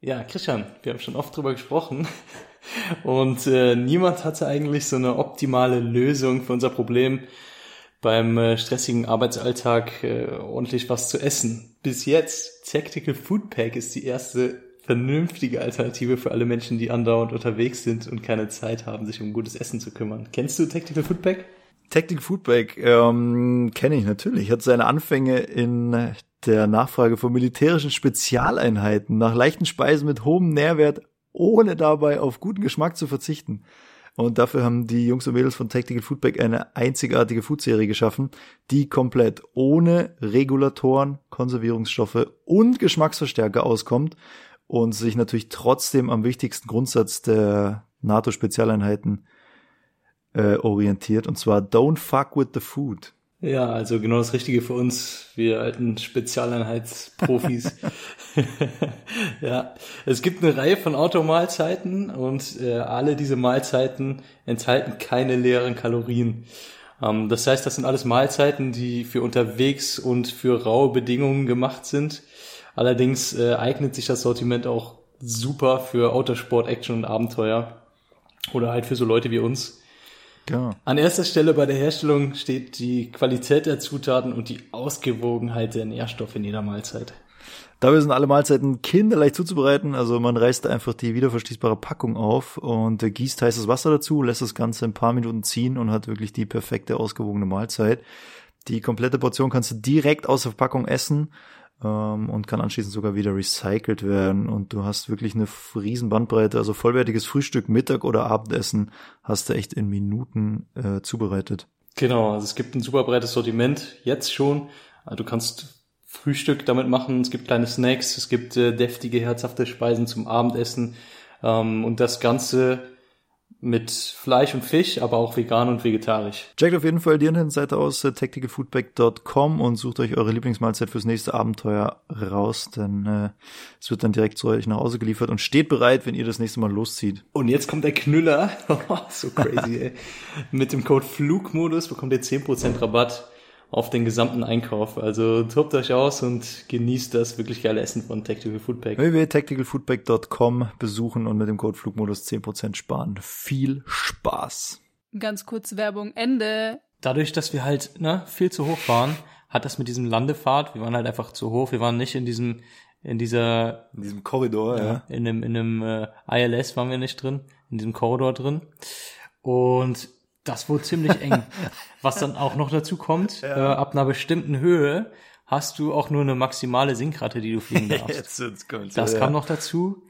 Ja, Christian, wir haben schon oft drüber gesprochen und äh, niemand hatte eigentlich so eine optimale Lösung für unser Problem beim äh, stressigen Arbeitsalltag äh, ordentlich was zu essen. Bis jetzt, Tactical Food Pack ist die erste vernünftige Alternative für alle Menschen, die andauernd unterwegs sind und keine Zeit haben, sich um gutes Essen zu kümmern. Kennst du Tactical Food Pack? Tactic Foodbag ähm, kenne ich natürlich. Hat seine Anfänge in der Nachfrage von militärischen Spezialeinheiten nach leichten Speisen mit hohem Nährwert ohne dabei auf guten Geschmack zu verzichten. Und dafür haben die Jungs und Mädels von Tactical Foodback eine einzigartige Foodserie geschaffen, die komplett ohne Regulatoren, Konservierungsstoffe und Geschmacksverstärker auskommt und sich natürlich trotzdem am wichtigsten Grundsatz der NATO-Spezialeinheiten äh, orientiert, und zwar Don't fuck with the food. Ja, also genau das Richtige für uns, wir alten Spezialeinheitsprofis. ja, es gibt eine Reihe von Automahlzeiten und äh, alle diese Mahlzeiten enthalten keine leeren Kalorien. Ähm, das heißt, das sind alles Mahlzeiten, die für unterwegs und für raue Bedingungen gemacht sind. Allerdings äh, eignet sich das Sortiment auch super für Autosport, Action und Abenteuer. Oder halt für so Leute wie uns. Ja. An erster Stelle bei der Herstellung steht die Qualität der Zutaten und die Ausgewogenheit der Nährstoffe in jeder Mahlzeit. Dabei sind alle Mahlzeiten kinderleicht zuzubereiten. Also man reißt einfach die wiederverschließbare Packung auf und gießt heißes Wasser dazu, lässt das Ganze ein paar Minuten ziehen und hat wirklich die perfekte ausgewogene Mahlzeit. Die komplette Portion kannst du direkt aus der Verpackung essen ähm, und kann anschließend sogar wieder recycelt werden. Und du hast wirklich eine riesen Bandbreite. Also vollwertiges Frühstück, Mittag oder Abendessen hast du echt in Minuten äh, zubereitet. Genau, also es gibt ein super breites Sortiment, jetzt schon. Also Du kannst Frühstück damit machen, es gibt kleine Snacks, es gibt äh, deftige, herzhafte Speisen zum Abendessen ähm, und das Ganze mit Fleisch und Fisch, aber auch vegan und vegetarisch. Checkt auf jeden Fall die Internetseite aus, äh, tacticalfoodback.com und sucht euch eure Lieblingsmahlzeit fürs nächste Abenteuer raus, denn äh, es wird dann direkt zu euch nach Hause geliefert und steht bereit, wenn ihr das nächste Mal loszieht. Und jetzt kommt der Knüller, so crazy, ey. Mit dem Code Flugmodus bekommt ihr 10% Rabatt auf den gesamten Einkauf. Also tobt euch aus und genießt das wirklich geile Essen von Tactical Foodpack. www.tacticalfoodback.com besuchen und mit dem Code Flugmodus 10% sparen. Viel Spaß! Ganz kurz Werbung, Ende. Dadurch, dass wir halt ne, viel zu hoch waren, hat das mit diesem Landefahrt, wir waren halt einfach zu hoch, wir waren nicht in diesem, in dieser In diesem Korridor, ja. in einem, in einem äh, ILS waren wir nicht drin, in diesem Korridor drin. Und das wurde ziemlich eng. Was dann auch noch dazu kommt, äh, ab einer bestimmten Höhe hast du auch nur eine maximale Sinkrate, die du fliegen darfst. jetzt kommt's. Das kam noch dazu.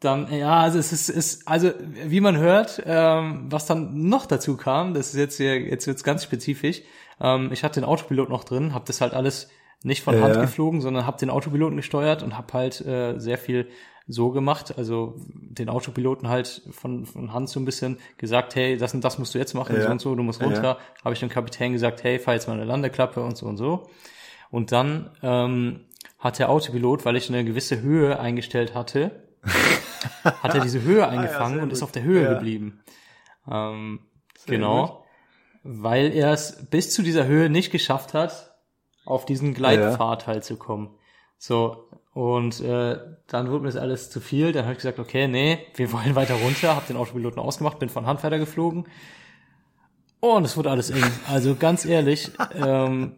Dann, ja, also es ist, ist also wie man hört, ähm, was dann noch dazu kam, das ist jetzt hier, jetzt wird's ganz spezifisch. Ähm, ich hatte den Autopilot noch drin, habe das halt alles nicht von Ja, Hand ja. geflogen, sondern habe den Autopiloten gesteuert und habe halt äh, sehr viel so gemacht, also den Autopiloten halt von, von Hand so ein bisschen gesagt, hey, das und das musst du jetzt machen, Ja. so und so, du musst Ja. runter. Habe ich dem Kapitän gesagt, hey, fahr jetzt mal eine Landeklappe und so und so. Und dann ähm, hat der Autopilot, weil ich eine gewisse Höhe eingestellt hatte, hat er diese Höhe eingefangen sehr und ist gut. auf der Höhe Ja. geblieben. Ähm, genau. Weil er es bis zu dieser Höhe nicht geschafft hat, auf diesen Gleitpfad halt zu kommen. So, und äh, dann wurde mir das alles zu viel. Dann habe ich gesagt, okay, nee, wir wollen weiter runter. Hab den Autopiloten ausgemacht, bin von Hand weiter geflogen. Oh, und es wurde alles eng. Also ganz ehrlich, ähm,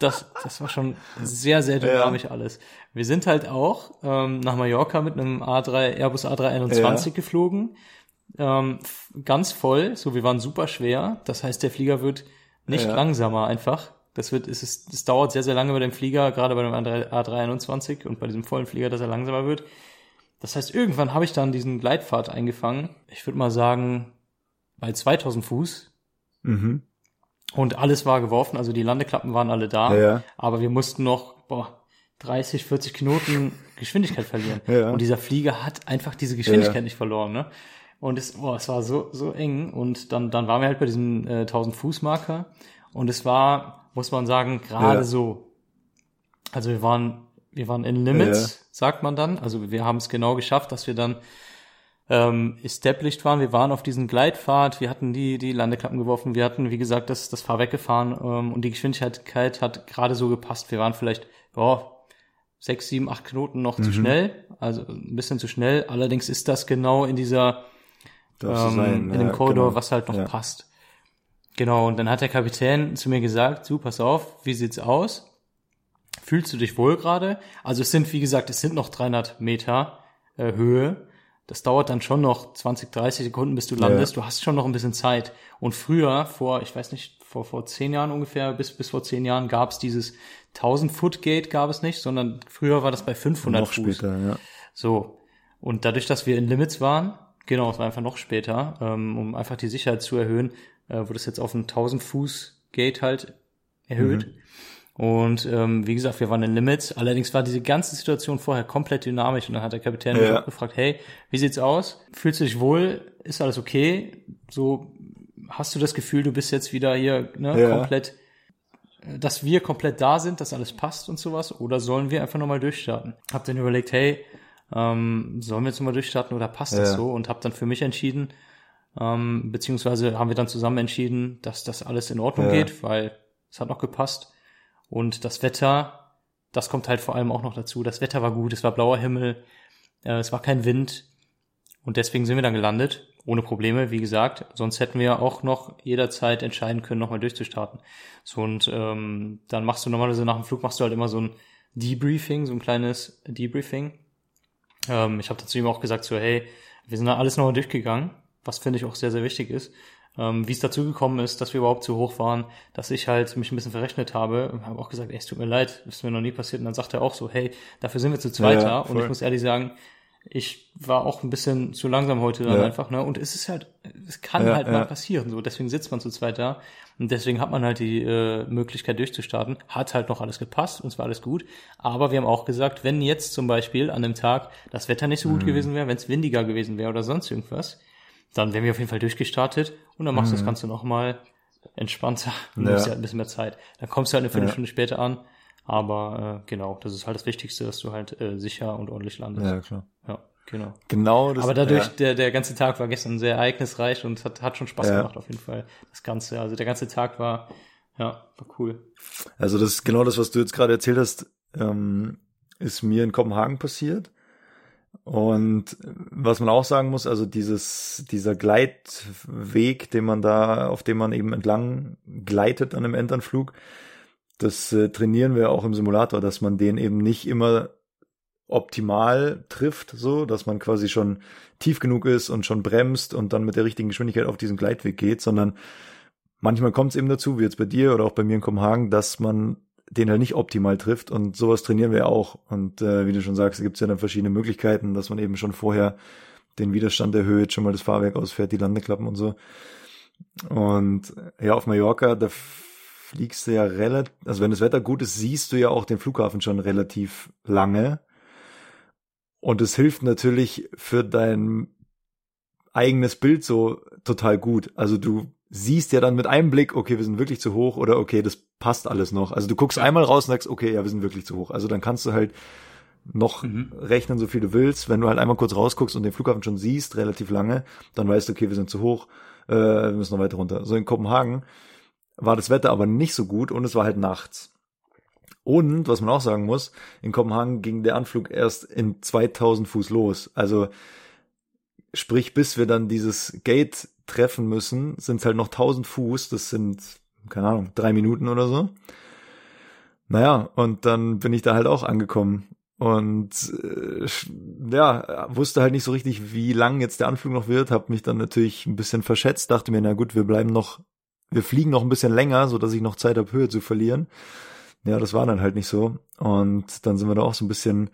das, das war schon sehr, sehr dynamisch alles. Wir sind halt auch ähm, nach Mallorca mit einem A3, Airbus A321 Ja. geflogen. Ähm, ganz voll, so wir waren super schwer. Das heißt, der Flieger wird nicht Ja. langsamer einfach. Das wird, es ist, es dauert sehr, sehr lange bei dem Flieger, gerade bei dem A3, A321 und bei diesem vollen Flieger, dass er langsamer wird. Das heißt, irgendwann habe ich dann diesen Gleitpfad eingefangen. Ich würde mal sagen, bei 2000 Fuß. Mhm. Und alles war geworfen, also die Landeklappen waren alle da. Ja, ja. Aber wir mussten noch, boah, 30, 40 Knoten Geschwindigkeit verlieren. Ja. Und dieser Flieger hat einfach diese Geschwindigkeit Ja. nicht verloren, ne? Und es, boah, es war so, so eng. Und dann, dann waren wir halt bei diesem äh, 1000 Fuß Marker. Und es war, muss man sagen, gerade Ja. so. Also wir waren, wir waren in Limits, sagt man dann. Also wir haben es genau geschafft, dass wir dann ähm, established waren. Wir waren auf diesem Gleitpfad, wir hatten die, die Landeklappen geworfen, wir hatten, wie gesagt, das, das Fahrwerk gefahren ähm, und die Geschwindigkeit hat gerade so gepasst. Wir waren vielleicht, ja, sechs, sieben, acht Knoten noch zu schnell, also ein bisschen zu schnell. Allerdings ist das genau in dieser, ähm, sein. in ja, dem Korridor, genau. was halt noch Ja. passt. Genau, und dann hat der Kapitän zu mir gesagt, du, pass auf, wie sieht's aus? Fühlst du dich wohl gerade? Also es sind, wie gesagt, es sind noch 300 Meter äh, Höhe. Das dauert dann schon noch 20, 30 Sekunden, bis du landest. Du hast schon noch ein bisschen Zeit. Und früher, vor, ich weiß nicht, vor, vor zehn Jahren ungefähr, bis, bis vor zehn Jahren gab es dieses 1000 Foot Gate gab es nicht, sondern früher war das bei 500 Noch Fuß. später, ja. So. Und dadurch, dass wir in Limits waren, genau, es war einfach noch später, ähm, um einfach die Sicherheit zu erhöhen, äh, wurde es jetzt auf ein 1000 Fuß Gate halt erhöht. Und ähm, wie gesagt, wir waren in Limits. Allerdings war diese ganze Situation vorher komplett dynamisch und dann hat der Kapitän mich Ja. gefragt, hey, wie sieht's aus? Fühlst du dich wohl? Ist alles okay? So hast du das Gefühl, du bist jetzt wieder hier ne, Ja. komplett, äh, dass wir komplett da sind, dass alles passt und sowas? Oder sollen wir einfach nochmal durchstarten? Hab dann überlegt, hey, ähm, sollen wir jetzt nochmal durchstarten oder passt das Ja. so? Und hab dann für mich entschieden, ähm, beziehungsweise haben wir dann zusammen entschieden, dass das alles in Ordnung Ja. geht, weil es hat noch gepasst. Und das Wetter, das kommt halt vor allem auch noch dazu. Das Wetter war gut, es war blauer Himmel, äh, es war kein Wind. Und deswegen sind wir dann gelandet, ohne Probleme, wie gesagt. Sonst hätten wir auch noch jederzeit entscheiden können, nochmal durchzustarten. So, und ähm, dann machst du normalerweise nach dem Flug machst du halt immer so ein Debriefing, so ein kleines Debriefing. Ähm, ich habe dazu ihm auch gesagt, so, hey, wir sind da alles nochmal durchgegangen, was finde ich auch sehr, sehr wichtig ist. Ähm, wie es dazu gekommen ist, dass wir überhaupt zu hoch waren, dass ich halt mich ein bisschen verrechnet habe. Und habe auch gesagt, ey, es tut mir leid, das ist mir noch nie passiert. Und dann sagt er auch so, hey, dafür sind wir zu zweit Ja, da. Und ich muss ehrlich sagen, ich war auch ein bisschen zu langsam heute dann Ja. einfach, ne? Und es ist halt, es kann Ja, halt ja. mal passieren, so. Deswegen sitzt man zu zweit da. Und deswegen hat man halt die äh, Möglichkeit durchzustarten. Hat halt noch alles gepasst, uns war alles gut. Aber wir haben auch gesagt, wenn jetzt zum Beispiel an dem Tag das Wetter nicht so Mhm. gut gewesen wäre, wenn es windiger gewesen wäre oder sonst irgendwas, dann wären wir auf jeden Fall durchgestartet und dann machst du das Ganze nochmal entspannter Mhm. Ja. du hast ja halt ein bisschen mehr Zeit. Dann kommst du halt eine Viertelstunde später an. Aber äh, genau, das ist halt das Wichtigste, dass du halt äh, sicher und ordentlich landest. Ja, klar. Ja, genau. Genau das. Aber dadurch, ja. der, der ganze Tag war gestern sehr ereignisreich und hat, hat schon Spaß Ja. gemacht auf jeden Fall. Das Ganze, also der ganze Tag war, ja, war cool. Also das ist genau das, was du jetzt gerade erzählt hast, ähm, ist mir in Kopenhagen passiert. Und was man auch sagen muss, also dieses, dieser Gleitweg, den man da, auf dem man eben entlang gleitet an einem Endanflug, das äh, trainieren wir auch im Simulator, dass man den eben nicht immer optimal trifft, so, dass man quasi schon tief genug ist und schon bremst und dann mit der richtigen Geschwindigkeit auf diesen Gleitweg geht, sondern manchmal kommt es eben dazu, wie jetzt bei dir oder auch bei mir in Kopenhagen, dass man den halt nicht optimal trifft und sowas trainieren wir auch. Und äh, wie du schon sagst, gibt es ja dann verschiedene Möglichkeiten, dass man eben schon vorher den Widerstand erhöht, schon mal das Fahrwerk ausfährt, die Landeklappen und so. Und ja, auf Mallorca, da fliegst du ja relativ, also wenn das Wetter gut ist, siehst du ja auch den Flughafen schon relativ lange. Und es hilft natürlich für dein eigenes Bild so total gut. Also du siehst ja dann mit einem Blick, okay, wir sind wirklich zu hoch oder okay, das passt alles noch. Also du guckst einmal raus und sagst, okay, ja, wir sind wirklich zu hoch. Also dann kannst du halt noch Mhm. rechnen, so viel du willst. Wenn du halt einmal kurz rausguckst und den Flughafen schon siehst, relativ lange, dann weißt du, okay, wir sind zu hoch, äh, wir müssen noch weiter runter. So in Kopenhagen war das Wetter aber nicht so gut und es war halt nachts. Und, was man auch sagen muss, in Kopenhagen ging der Anflug erst in 2000 Fuß los. Also, sprich, bis wir dann dieses Gate treffen müssen, sind es halt noch 1000 Fuß. Das sind, keine Ahnung, drei Minuten oder so. Naja, und dann bin ich da halt auch angekommen. Und äh, ja, wusste halt nicht so richtig, wie lang jetzt der Anflug noch wird, habe mich dann natürlich ein bisschen verschätzt, dachte mir, na gut, wir bleiben noch, wir fliegen noch ein bisschen länger, so dass ich noch Zeit habe, Höhe zu verlieren. Ja, das war dann halt nicht so. Und dann sind wir da auch so ein bisschen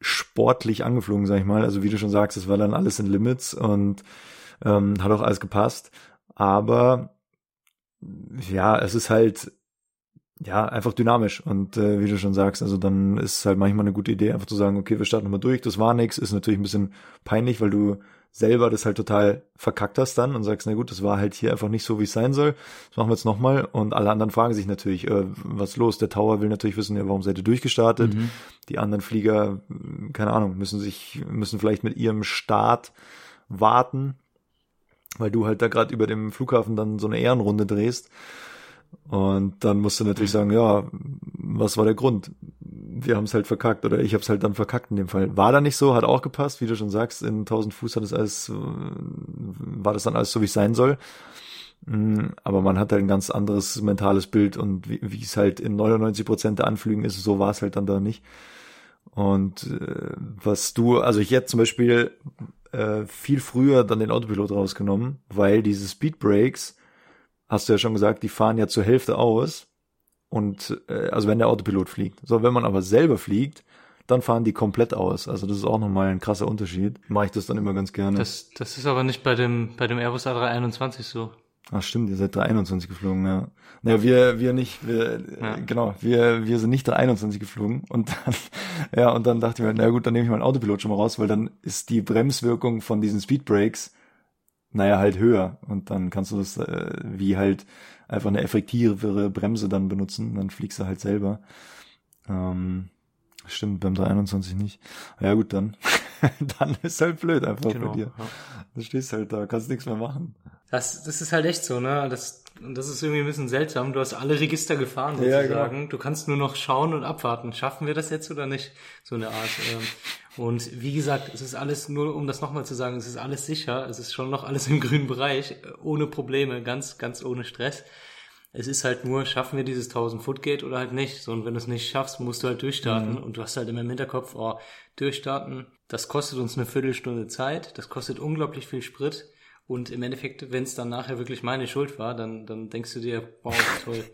sportlich angeflogen, sag ich mal. Also wie du schon sagst, es war dann alles in Limits und ähm, hat auch alles gepasst. Aber ja, es ist halt ja einfach dynamisch und äh, wie du schon sagst, also dann ist es halt manchmal eine gute Idee, einfach zu sagen, okay, wir starten nochmal durch, das war nix, ist natürlich ein bisschen peinlich, weil du selber das halt total verkackt hast dann und sagst, na gut, das war halt hier einfach nicht so, wie es sein soll. Das machen wir jetzt nochmal. Und alle anderen fragen sich natürlich, äh, was los? Der Tower will natürlich wissen, ja, warum seid ihr durchgestartet? Mhm. Die anderen Flieger, keine Ahnung, müssen sich, müssen vielleicht mit ihrem Start warten, weil du halt da gerade über dem Flughafen dann so eine Ehrenrunde drehst. Und dann musst du natürlich sagen, ja, was war der Grund? Wir haben es halt verkackt oder ich habe es halt dann verkackt in dem Fall. War da nicht so, hat auch gepasst, wie du schon sagst, in 1000 Fuß hat es alles, äh, war das dann alles so, wie es sein soll. Mm, Aber man hat halt ein ganz anderes mentales Bild und wie, wie es halt in 99 Prozent der Anflügen ist, so war es halt dann da nicht. Und äh, was du, also ich hätte zum Beispiel äh, viel früher dann den Autopilot rausgenommen, weil diese Speed Breaks, hast du ja schon gesagt, die fahren ja zur Hälfte aus. Und äh, also wenn der Autopilot fliegt. So, wenn man aber selber fliegt, dann fahren die komplett aus. Also das ist auch nochmal ein krasser Unterschied. Mache ich das dann immer ganz gerne. Das, das ist aber nicht bei dem, bei dem Airbus A321 so. Ach stimmt, ihr seid 321 geflogen, ja. Naja, wir, wir nicht, wir, Ja. genau, wir, wir sind nicht 321 geflogen und dann, ja, und dann dachte ich mir, na gut, dann nehme ich meinen Autopilot schon mal raus, weil dann ist die Bremswirkung von diesen Speedbrakes, naja, halt höher und dann kannst du das äh, wie halt einfach eine effektivere Bremse dann benutzen, dann fliegst du halt selber. Ähm, stimmt, beim 321 nicht. Ja gut, dann, dann ist halt blöd einfach Genau. bei dir. Ja. Du stehst halt da, kannst nichts mehr machen. Das, das ist halt echt so, ne? Das, und das ist irgendwie ein bisschen seltsam. Du hast alle Register gefahren, Ja, sozusagen. Du kannst nur noch schauen und abwarten. Schaffen wir das jetzt oder nicht? So eine Art. Ähm, und wie gesagt, es ist alles, nur um das nochmal zu sagen, es ist alles sicher. Es ist schon noch alles im grünen Bereich, ohne Probleme, ganz, ganz ohne Stress. Es ist halt nur, schaffen wir dieses 1000 Foot Gate oder halt nicht. So, und wenn du es nicht schaffst, musst du halt durchstarten. Und du hast halt immer im Hinterkopf, oh, durchstarten, das kostet uns eine Viertelstunde Zeit, das kostet unglaublich viel Sprit. Und im Endeffekt, wenn es dann nachher wirklich meine Schuld war, dann, dann denkst du dir, wow, toll,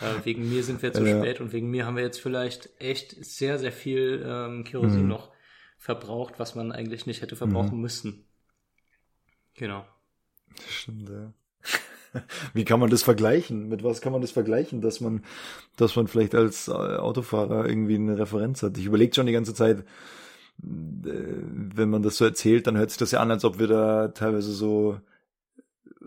äh, wegen mir sind wir zu Ja. spät und wegen mir haben wir jetzt vielleicht echt sehr, sehr viel ähm, Kerosin noch verbraucht, was man eigentlich nicht hätte verbrauchen müssen. Genau. Stimmt, ja. Wie kann man das vergleichen? Mit was kann man das vergleichen, dass man, dass man vielleicht als äh, Autofahrer irgendwie eine Referenz hat? Ich überlege schon die ganze Zeit, äh, wenn man das so erzählt, dann hört sich das ja an, als ob wir da teilweise so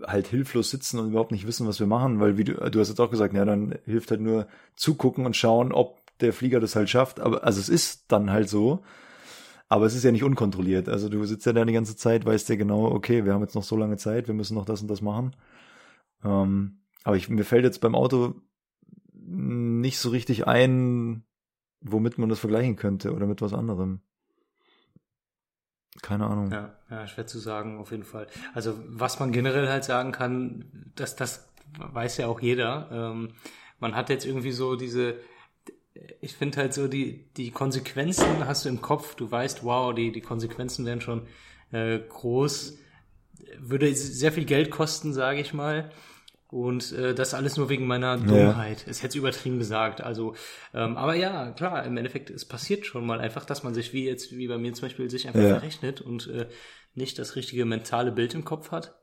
halt hilflos sitzen und überhaupt nicht wissen, was wir machen, weil wie du, du hast jetzt auch gesagt, ja, dann hilft halt nur zugucken und schauen, ob der Flieger das halt schafft. Aber also es ist dann halt so. Aber es ist ja nicht unkontrolliert. Also du sitzt ja da die ganze Zeit, weißt ja genau, okay, wir haben jetzt noch so lange Zeit, wir müssen noch das und das machen. Ähm, aber ich, mir fällt jetzt beim Auto nicht so richtig ein, womit man das vergleichen könnte oder mit was anderem. Keine Ahnung. Ja, ja, schwer zu sagen, auf jeden Fall. Also, was man generell halt sagen kann, dass das weiß ja auch jeder. Ähm, man hat jetzt irgendwie so diese, ich finde halt so die, die Konsequenzen hast du im Kopf, du weißt, wow, die, die Konsequenzen wären schon äh, groß, würde sehr viel Geld kosten, sage ich mal. Und äh, das alles nur wegen meiner Dummheit. Ist jetzt übertrieben gesagt. Also, ähm, aber ja, klar, im Endeffekt, es passiert schon mal einfach, dass man sich wie jetzt, wie bei mir zum Beispiel, sich einfach Ja. verrechnet und äh, nicht das richtige mentale Bild im Kopf hat.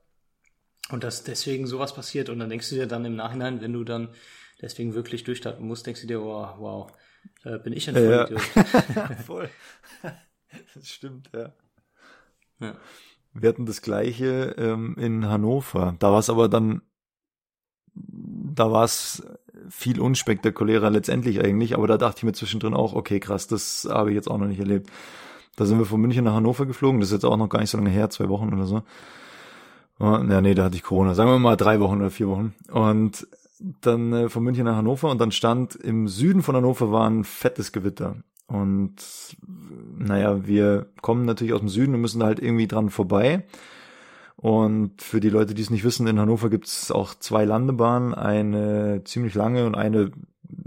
Und dass deswegen sowas passiert. Und dann denkst du dir dann im Nachhinein, wenn du dann deswegen wirklich durchstarten musst, denkst du dir, wow, wow, äh, bin ich ein Ja. Vollidiot. Voll. Das stimmt, ja. Ja. Wir hatten das gleiche ähm, in Hannover. Da war es aber dann, da war es viel unspektakulärer letztendlich eigentlich, aber da dachte ich mir zwischendrin auch, okay, krass, das habe ich jetzt auch noch nicht erlebt. Da sind wir von München nach Hannover geflogen, das ist jetzt auch noch gar nicht so lange her, zwei Wochen oder so. Ja, nee, da hatte ich Corona, sagen wir mal drei Wochen oder vier Wochen. Und dann äh, von München nach Hannover und dann stand im Süden von Hannover war ein fettes Gewitter. Und naja, wir kommen natürlich aus dem Süden und müssen da halt irgendwie dran vorbei. Und für die Leute, die es nicht wissen, in Hannover gibt es auch zwei Landebahnen, eine ziemlich lange und eine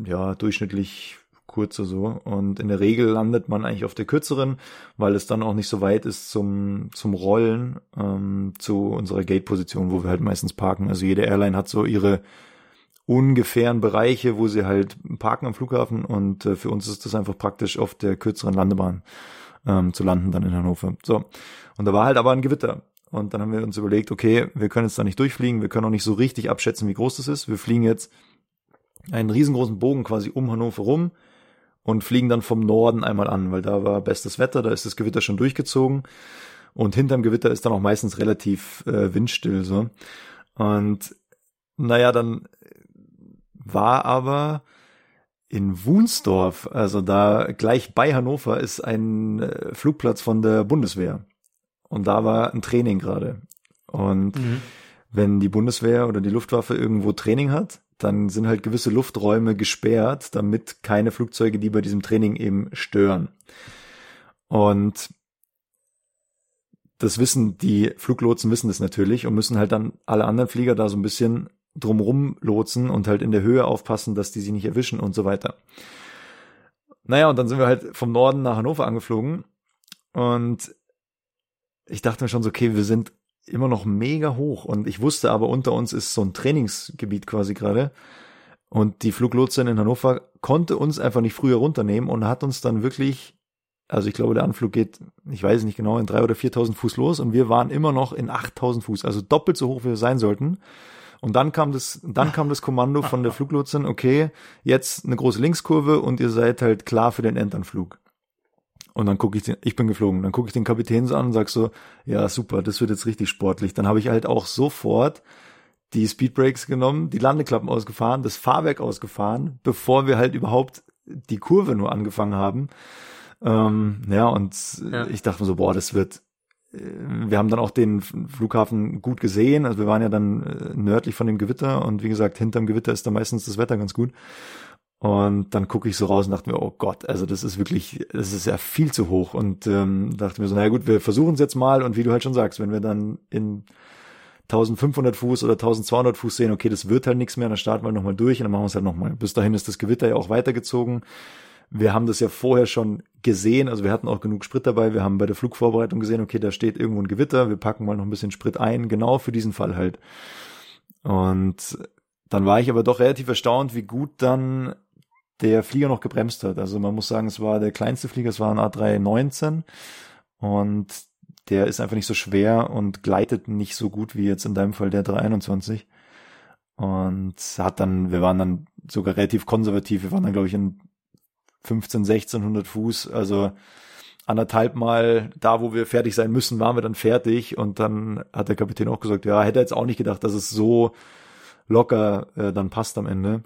ja durchschnittlich kurze so. Und in der Regel landet man eigentlich auf der kürzeren, weil es dann auch nicht so weit ist zum zum Rollen ähm, zu unserer Gate-Position, wo wir halt meistens parken. Also jede Airline hat so ihre ungefähren Bereiche, wo sie halt parken am Flughafen und äh, für uns ist das einfach praktisch auf der kürzeren Landebahn ähm, zu landen dann in Hannover. So. Und da war halt aber ein Gewitter. Und dann haben wir uns überlegt, okay, wir können jetzt da nicht durchfliegen, wir können auch nicht so richtig abschätzen, wie groß das ist. Wir fliegen jetzt einen riesengroßen Bogen quasi um Hannover rum und fliegen dann vom Norden einmal an, weil da war bestes Wetter, da ist das Gewitter schon durchgezogen und hinterm Gewitter ist dann auch meistens relativ äh, windstill so. Und naja, dann war aber in Wunsdorf, also da gleich bei Hannover, ist ein äh, Flugplatz von der Bundeswehr. Und da war ein Training gerade. Und wenn die Bundeswehr oder die Luftwaffe irgendwo Training hat, dann sind halt gewisse Lufträume gesperrt, damit keine Flugzeuge, die bei diesem Training eben stören. Und das wissen die Fluglotsen wissen das natürlich und müssen halt dann alle anderen Flieger da so ein bisschen drumrum lotsen und halt in der Höhe aufpassen, dass die sie nicht erwischen und so weiter. Naja, und dann sind wir halt vom Norden nach Hannover angeflogen und ich dachte mir schon so, okay, wir sind immer noch mega hoch und ich wusste aber, unter uns ist so ein Trainingsgebiet quasi gerade und die Fluglotsin in Hannover konnte uns einfach nicht früher runternehmen und hat uns dann wirklich Also ich glaube, der Anflug geht, ich weiß nicht genau, in drei oder 4.000 Fuß los und wir waren immer noch in 8.000 Fuß, also doppelt so hoch, wie wir sein sollten. Und dann kam das, dann kam das Kommando von der Fluglotsin, okay, jetzt eine große Linkskurve und ihr seid halt klar für den Endanflug. Und dann gucke ich den, ich bin geflogen, dann gucke ich den Kapitän so an und sag so, ja super, das wird jetzt richtig sportlich. Dann habe ich halt auch sofort die Speedbrakes genommen, die Landeklappen ausgefahren, das Fahrwerk ausgefahren, bevor wir halt überhaupt die Kurve nur angefangen haben. Ähm, ja, und Ja. ich dachte mir so, boah, das wird. äh, Wir haben dann auch den Flughafen gut gesehen. Also wir waren ja dann äh, nördlich von dem Gewitter und wie gesagt, hinterm Gewitter ist da meistens das Wetter ganz gut. Und dann gucke ich so raus und dachte mir, oh Gott, also das ist wirklich, das ist ja viel zu hoch. Und ähm, dachte mir so, naja gut, wir versuchen es jetzt mal. Und wie du halt schon sagst, wenn wir dann in 1500 Fuß oder 1200 Fuß sehen, okay, das wird halt nichts mehr, dann starten wir nochmal durch und dann machen wir es halt nochmal. Bis dahin ist das Gewitter ja auch weitergezogen. Wir haben das ja vorher schon gesehen, also wir hatten auch genug Sprit dabei. Wir haben bei der Flugvorbereitung gesehen, okay, da steht irgendwo ein Gewitter, wir packen mal noch ein bisschen Sprit ein, genau für diesen Fall halt. Und dann war ich aber doch relativ erstaunt, wie gut dann der Flieger noch gebremst hat. Also man muss sagen, es war der kleinste Flieger, es war ein A319 und der ist einfach nicht so schwer und gleitet nicht so gut wie jetzt in deinem Fall der 321. Und hat dann, wir waren dann sogar relativ konservativ, wir waren dann glaube ich in 15, 1600 Fuß, also anderthalb Mal da, wo wir fertig sein müssen, waren wir dann fertig und dann hat der Kapitän auch gesagt, ja, hätte er jetzt auch nicht gedacht, dass es so locker äh, dann passt am Ende.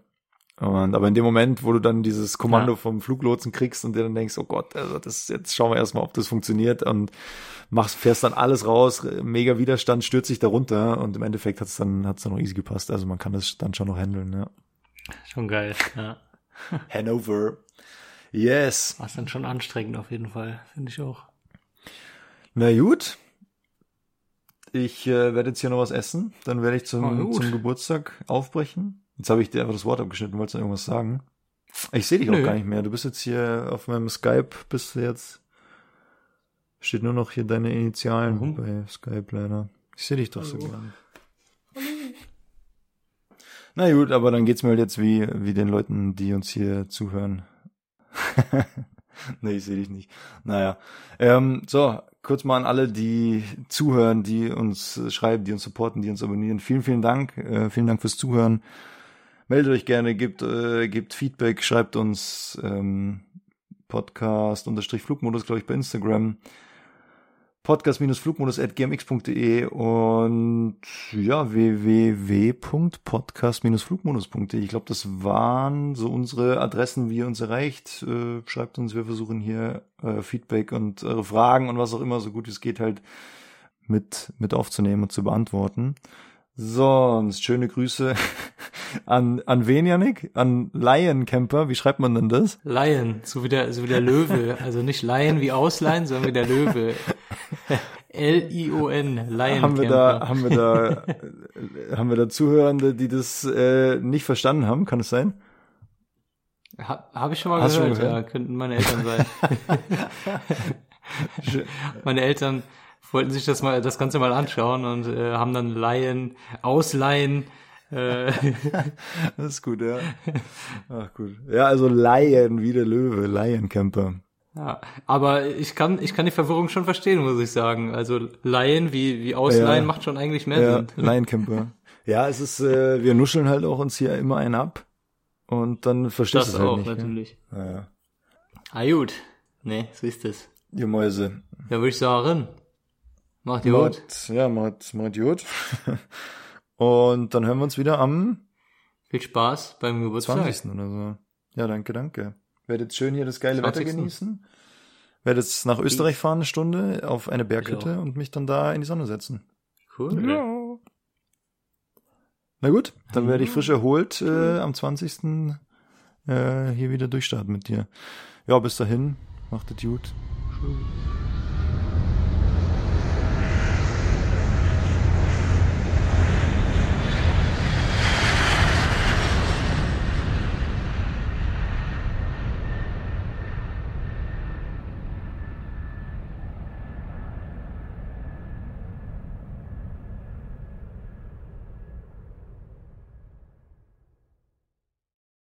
Und aber in dem Moment, wo du dann dieses Kommando Ja. vom Fluglotsen kriegst und dir dann denkst, oh Gott, also das jetzt schauen wir erstmal, ob das funktioniert und machst fährst dann alles raus, mega Widerstand, stürzt sich da runter und im Endeffekt hat's dann hat's dann noch easy gepasst. Also man kann das dann schon noch handeln, ja. Schon geil, ja. Hanover. Yes. War dann schon anstrengend auf jeden Fall, finde ich auch. Na gut. Ich äh, werde jetzt hier noch was essen. Dann werde ich zum, zum Geburtstag aufbrechen. Jetzt habe ich dir einfach das Wort abgeschnitten. Wolltest du irgendwas sagen? Ich sehe dich auch Nö. gar nicht mehr. Du bist jetzt hier auf meinem Skype. Bist du jetzt? Steht nur noch hier deine Initialen Warum? bei Skype leider. Ich sehe dich doch so gern. Na gut, aber dann geht's mir halt jetzt wie, wie den Leuten, die uns hier zuhören. nee, ich sehe dich nicht. Naja. Ähm, so, kurz mal an alle, die zuhören, die uns schreiben, die uns supporten, die uns abonnieren. Vielen, vielen Dank. Äh, vielen Dank fürs Zuhören. Meldet euch gerne, gebt, äh, gebt Feedback, schreibt uns ähm, Podcast unterstrich Flugmodus, glaube ich, bei Instagram. Podcast-flugmodus.gmx.de und ja, www.podcast-flugmodus.de. Ich glaube, das waren so unsere Adressen, wie ihr uns erreicht. Äh, schreibt uns, wir versuchen hier äh, Feedback und eure Fragen und was auch immer, so gut es geht, halt mit, mit aufzunehmen und zu beantworten. Sonst schöne Grüße an, an wen, Janik? An Lion Camper. Wie schreibt man denn das? Lion, so wie der, so wie der Löwe. Also nicht Lion wie Ausleihen, sondern wie der Löwe. L-I-O-N, Lion haben wir da, Camper. haben wir da, äh, haben wir da Zuhörende, die das äh, nicht verstanden haben? Kann es sein? Ha, Habe ich schon mal Hast gehört, schon gehört? ja, könnten meine Eltern sein. meine Eltern wollten sich das mal, das Ganze mal anschauen und äh, haben dann Lion, Ausleihen, äh, Das ist gut, ja. Ach gut. Ja, also Lion wie der Löwe, Lion Camper. ja, aber ich kann, ich kann die Verwirrung schon verstehen, muss ich sagen. Also Lion wie, wie Ausleihen Ja. macht schon eigentlich mehr Ja, Sinn. Lion Camper. Ja, es ist, äh, wir nuscheln halt auch uns hier immer einen ab und dann verstehst Das du es halt auch, nicht. natürlich. Ja. Ah, gut. Nee, so ist es. Ihr Mäuse. Ja, würde ich sagen. Macht ihr gut. Ja, macht, macht gut. und dann hören wir uns wieder am Viel Spaß beim Geburtstag. 20. oder so. Ja, danke, danke. Werdet schön hier das geile Wetter 20.. genießen. Werdet jetzt nach Österreich fahren eine Stunde auf eine Berghütte und mich dann da in die Sonne setzen. Cool. Na gut, dann werde ich frisch erholt äh, am 20. Äh, hier wieder durchstarten mit dir. Ja, bis dahin, macht es gut. Tschüss.